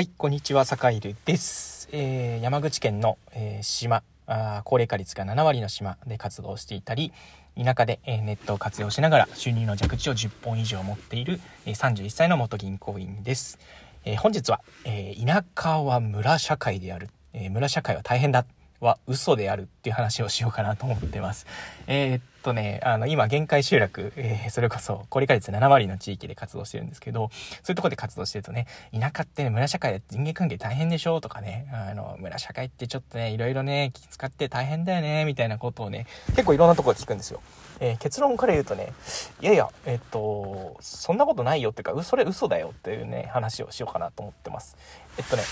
はい、こんにちは、坂井です。えー、山口県の、えー、島あ、高齢化率が7割の島で活動していたり、田舎で、えー、ネットを活用しながら収入の蛇口を10本以上持っている、えー、31歳の元銀行員です。えー、本日は、えー、田舎は村社会である、えー、村社会は大変だは嘘であるっていう話をしようかなと思ってます。えー、っとね、あの、今、限界集落、えー、それこそ、高齢化率7割の地域で活動してるんですけど、そういうとこで活動してるとね、田舎ってね、村社会で人間関係大変でしょとかね、あの、村社会ってちょっとね、いろいろね、気使って大変だよね、みたいなことをね、結構いろんなとこで聞くんですよ。えー、結論から言うとね、いやいや、えっと、そんなことないよっていうか、それ嘘だよっていうね、話をしようかなと思ってます。えっとね、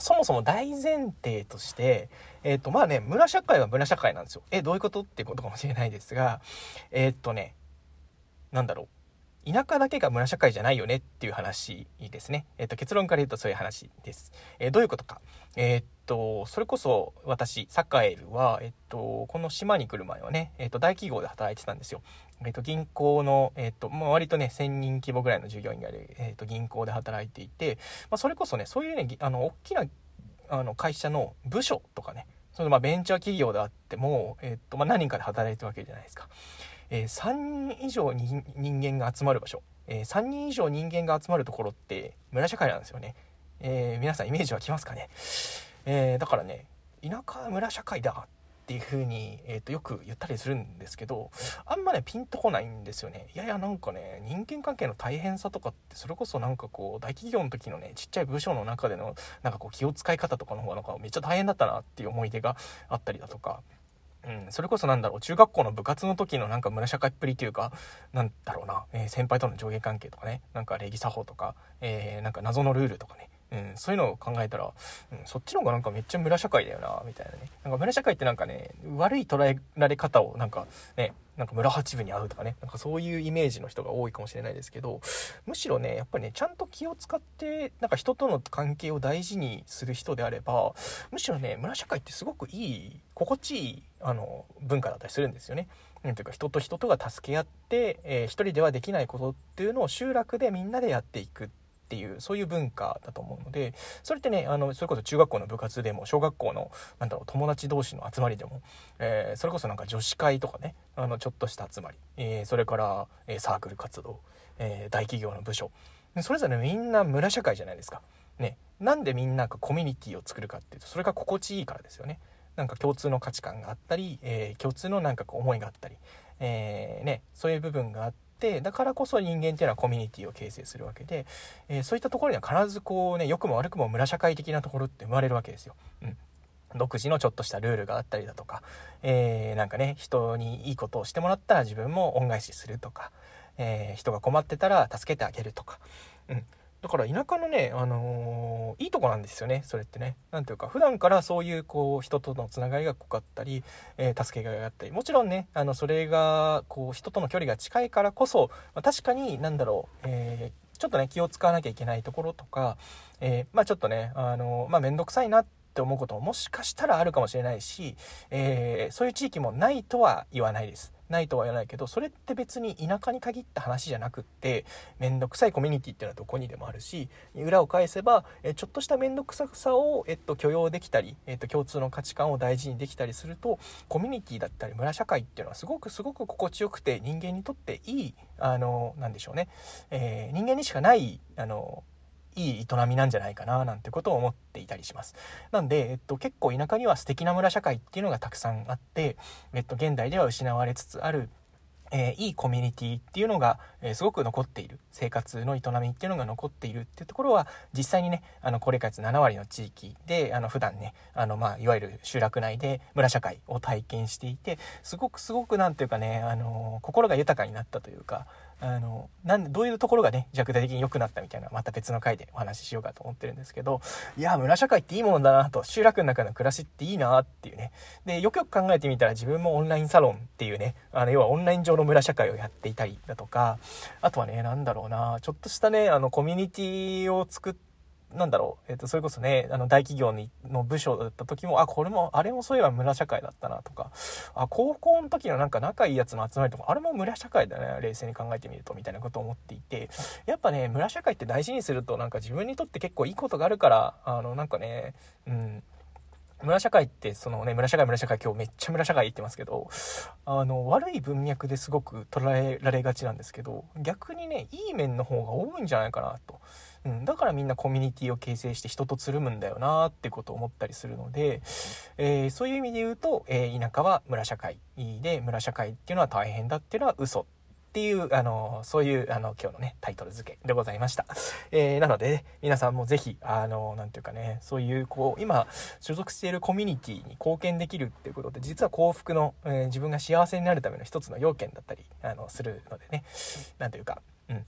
そもそも大前提として、えっ、ー、と、まあね、村社会は村社会なんですよ。え、どういうことっていうことかもしれないですが、えっ、ー、とね、なんだろう。田舎だけが村社会じゃないよねっていう話ですね。えっ、と、結論から言うとそういう話です。えどういうことか。えっと、それこそ私、サカエルは、えっと、この島に来る前はね、えっと、大企業で働いてたんですよ。えっと、銀行の、えっと、まあ、割とね、1000人規模ぐらいの従業員がいる、えっと、銀行で働いていて、まあ、それこそね、そういうね、あの、大きな、あの、会社の部署とかね、そのまあベンチャー企業であっても、えっとまあ、何人かで働いてるわけじゃないですか。えー、3人以上に人間が集まる場所、えー、3人以上人間が集まるところって村社会なんですよね。えー、皆さんイメージはきますかね、えー、だからね田舎村社会だっていう風に、えーと、よく言ったりするんですけどあんまねピンとこないんですよね。いやいやなんかね人間関係の大変さとかってそれこそなんかこう大企業の時のねちっちゃい部署の中でのなんかこう気を使い方とかの方がなんかめっちゃ大変だったなっていう思い出があったりだとか。うん、それこそなんだろう中学校の部活の時のなんか村社会っぷりというかなんだろうな、えー、先輩との上下関係とかねなんか礼儀作法とか、えー、なんか謎のルールとかねうん、そういうのを考えたら、うん、そっちの方がなんかめっちゃ村社会だよなみたいなねなんか村社会ってなんかね悪い捉えられ方をなんかねなんか村八部に会うとかねなんかそういうイメージの人が多いかもしれないですけどむしろねやっぱりねちゃんと気を使ってなんか人との関係を大事にする人であればむしろね村社会ってすごくいい心地いいあの文化だったりするんですよね。なんていうか人と人とが助け合って、えー、一人ではできないことっていうのを集落でみんなでやっていくっていうそういう文化だと思うのでそれってねあのそれこそ中学校の部活でも小学校のなんだろう友達同士の集まりでも、えー、それこそなんか女子会とかねあのちょっとした集まり、えー、それから、えー、サークル活動、え大企業の部署それぞれみんな村社会じゃないですか。ね、なんでみんながコミュニティを作るかっていうとそれが心地いいからですよね。なんか共通の価値観があったり、え共通のなんかこう思いがあったり、えね、そういう部分があってってだからこそ人間っていうのはコミュニティを形成するわけで、えー、そういったところには必ずこうね良くも悪くも村社会的なところって生まれるわけですよ。うん。独自のちょっとしたルールがあったりだとか、えー、なんかね人にいいことをしてもらったら自分も恩返しするとか、えー、人が困ってたら助けてあげるとか、うん、だから田舎のね、あのー、いいとこなんですよね、それってね。なんていうか、普段からそういう、こう、人とのつながりが濃かったり、えー、助けがいがあったり、もちろんね、あの、それが、こう、人との距離が近いからこそ、まあ、確かに、なんだろう、えー、ちょっとね、気を使わなきゃいけないところとか、えまあちょっとね、あのまあめんどくさいなって思うことももしかしたらあるかもしれないし、えそういう地域もないとは言わないです。ないとは言わないけどそれって別に田舎に限った話じゃなくって面倒くさいコミュニティっていうのはどこにでもあるし裏を返せばえちょっとした面倒くささを、えっと、許容できたり、えっと、共通の価値観を大事にできたりするとコミュニティだったり村社会っていうのはすごくすごく心地よくて人間にとっていいあのなんでしょうね、えー、人間にしかないあのいい営みなんじゃないかななんてことを思っていたりします。なんで、えっと、結構田舎には素敵な村社会っていうのがたくさんあって、えっと、現代では失われつつあるえー、いいコミュニティっていうのが、えー、すごく残っている生活の営みっていうのが残っているっていうところは実際にねあの高齢化率7割の地域であの普段ねあの、まあ、いわゆる集落内で村社会を体験していてすごくすごく何ていうかねあの心が豊かになったというかあのなんでどういうところがね弱体的に良くなったみたいなまた別の回でお話ししようかと思ってるんですけどいや村社会っていいものだなと集落の中の暮らしっていいなっていうね。でよくよく考えてみたら自分もオンラインサロンっていうねあの要はオンライン上の村社会をやっていたりだとかあとはね何だろうなちょっとしたねあのコミュニティを作ってなんだろう、えっ、と、それこそね、あの、大企業にの部署だった時も、あ、これも、あれもそういえば村社会だったなとか、あ、高校の時のなんか仲いいやつの集まりとか、あれも村社会だね、冷静に考えてみると、みたいなことを思っていて、やっぱね、村社会って大事にすると、なんか自分にとって結構いいことがあるから、あの、なんかね、うん、村社会ってそのね村社会村社会今日めっちゃ村社会言ってますけどあの悪い文脈ですごく捉えられがちなんですけど逆にねいい面の方が多いんじゃないかなと、うん、だからみんなコミュニティを形成して人とつるむんだよなってことを思ったりするので、えー、そういう意味で言うと、えー、田舎は村社会で村社会っていうのは大変だっていうのは嘘。ていう、あの、そういう、あの、今日のね、タイトル付けでございました。えー、なので、皆さんもぜひ、あの、なんていうかね、そういう、こう、今、所属しているコミュニティに貢献できるっていうことで、実は幸福の、えー、自分が幸せになるための一つの要件だったり、あの、するのでね、なんていうか、うん。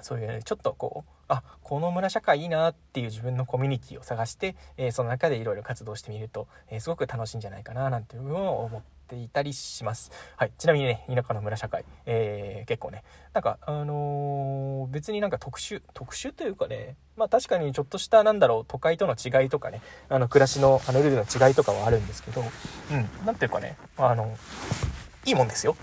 そういう、ね、ちょっとこう、あ、この村社会いいなっていう自分のコミュニティを探して、えー、その中でいろいろ活動してみると、えー、すごく楽しいんじゃないかな、なんていうのを思ってていたりします。はい。ちなみにね、田舎の村社会、えー、結構ね、なんか、あのー、別になんか特殊、特殊というかね、まあ確かにちょっとした、なんだろう、都会との違いとかね、あの、暮らしの、あの、ルールの違いとかはあるんですけど、うん、なんていうかね、あの、いいもんですよ。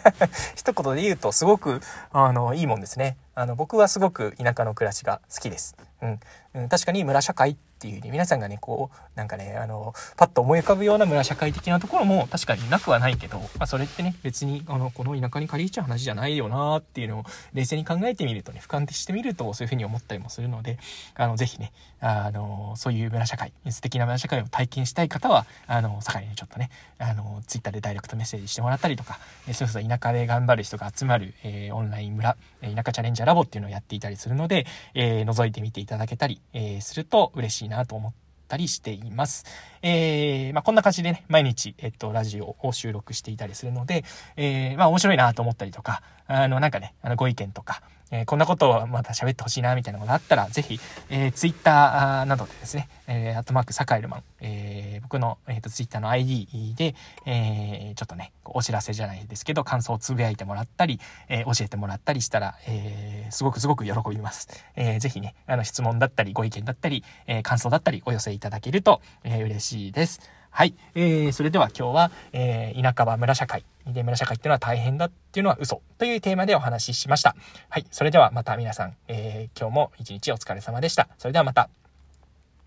一言で言うと、すごく、あの、いいもんですね。あの、僕はすごく田舎の暮らしが好きです。うん。うん、確かに村社会っていうね、皆さんがね、こう、なんかね、あの、パッと思い浮かぶような村社会的なところも確かになくはないけど、まあ、それってね、別に、あの、この田舎に借りちゃう話じゃないよなっていうのを冷静に考えてみるとね、俯瞰してみるとそういうふうに思ったりもするので、あの、ぜひね、あの、そういう村社会、素敵な村社会を体験したい方は、あの、盛りにちょっとね、あの、ツイッターでダイレクトメッセージしてもらったりとか、えそうそう田舎で頑張る人が集まる、えー、オンライン村、田舎チャレンジャーラボっていうのをやっていたりするので、えー、覗いてみていただけたり、えー、すると嬉しいななと思ったりしています。えー、まあ、こんな感じでね、毎日、えっと、ラジオを収録していたりするので、えー、まあ、面白いなと思ったりとか、あの、なんかね、あの、ご意見とか、えー、こんなことをまた喋ってほしいな、みたいなのがあったら、ぜひ、えー、ツイッターなどでですね、えー、アットマークサカエルマン、えー、僕の、えーと、ツイッターの ID で、えー、ちょっとね、お知らせじゃないですけど、感想をつぶやいてもらったり、えー、教えてもらったりしたら、えー、すごくすごく喜びます。えー、ぜひね、あの、質問だったり、ご意見だったり、えー、感想だったり、お寄せいただけると、えー、嬉しいです。はい。えー、それでは今日は、えー、田舎は村社会。で、村社会っていうのは大変だっていうのは嘘というテーマでお話ししました。はい。それではまた皆さん、えー、今日も一日お疲れ様でした。それではまた。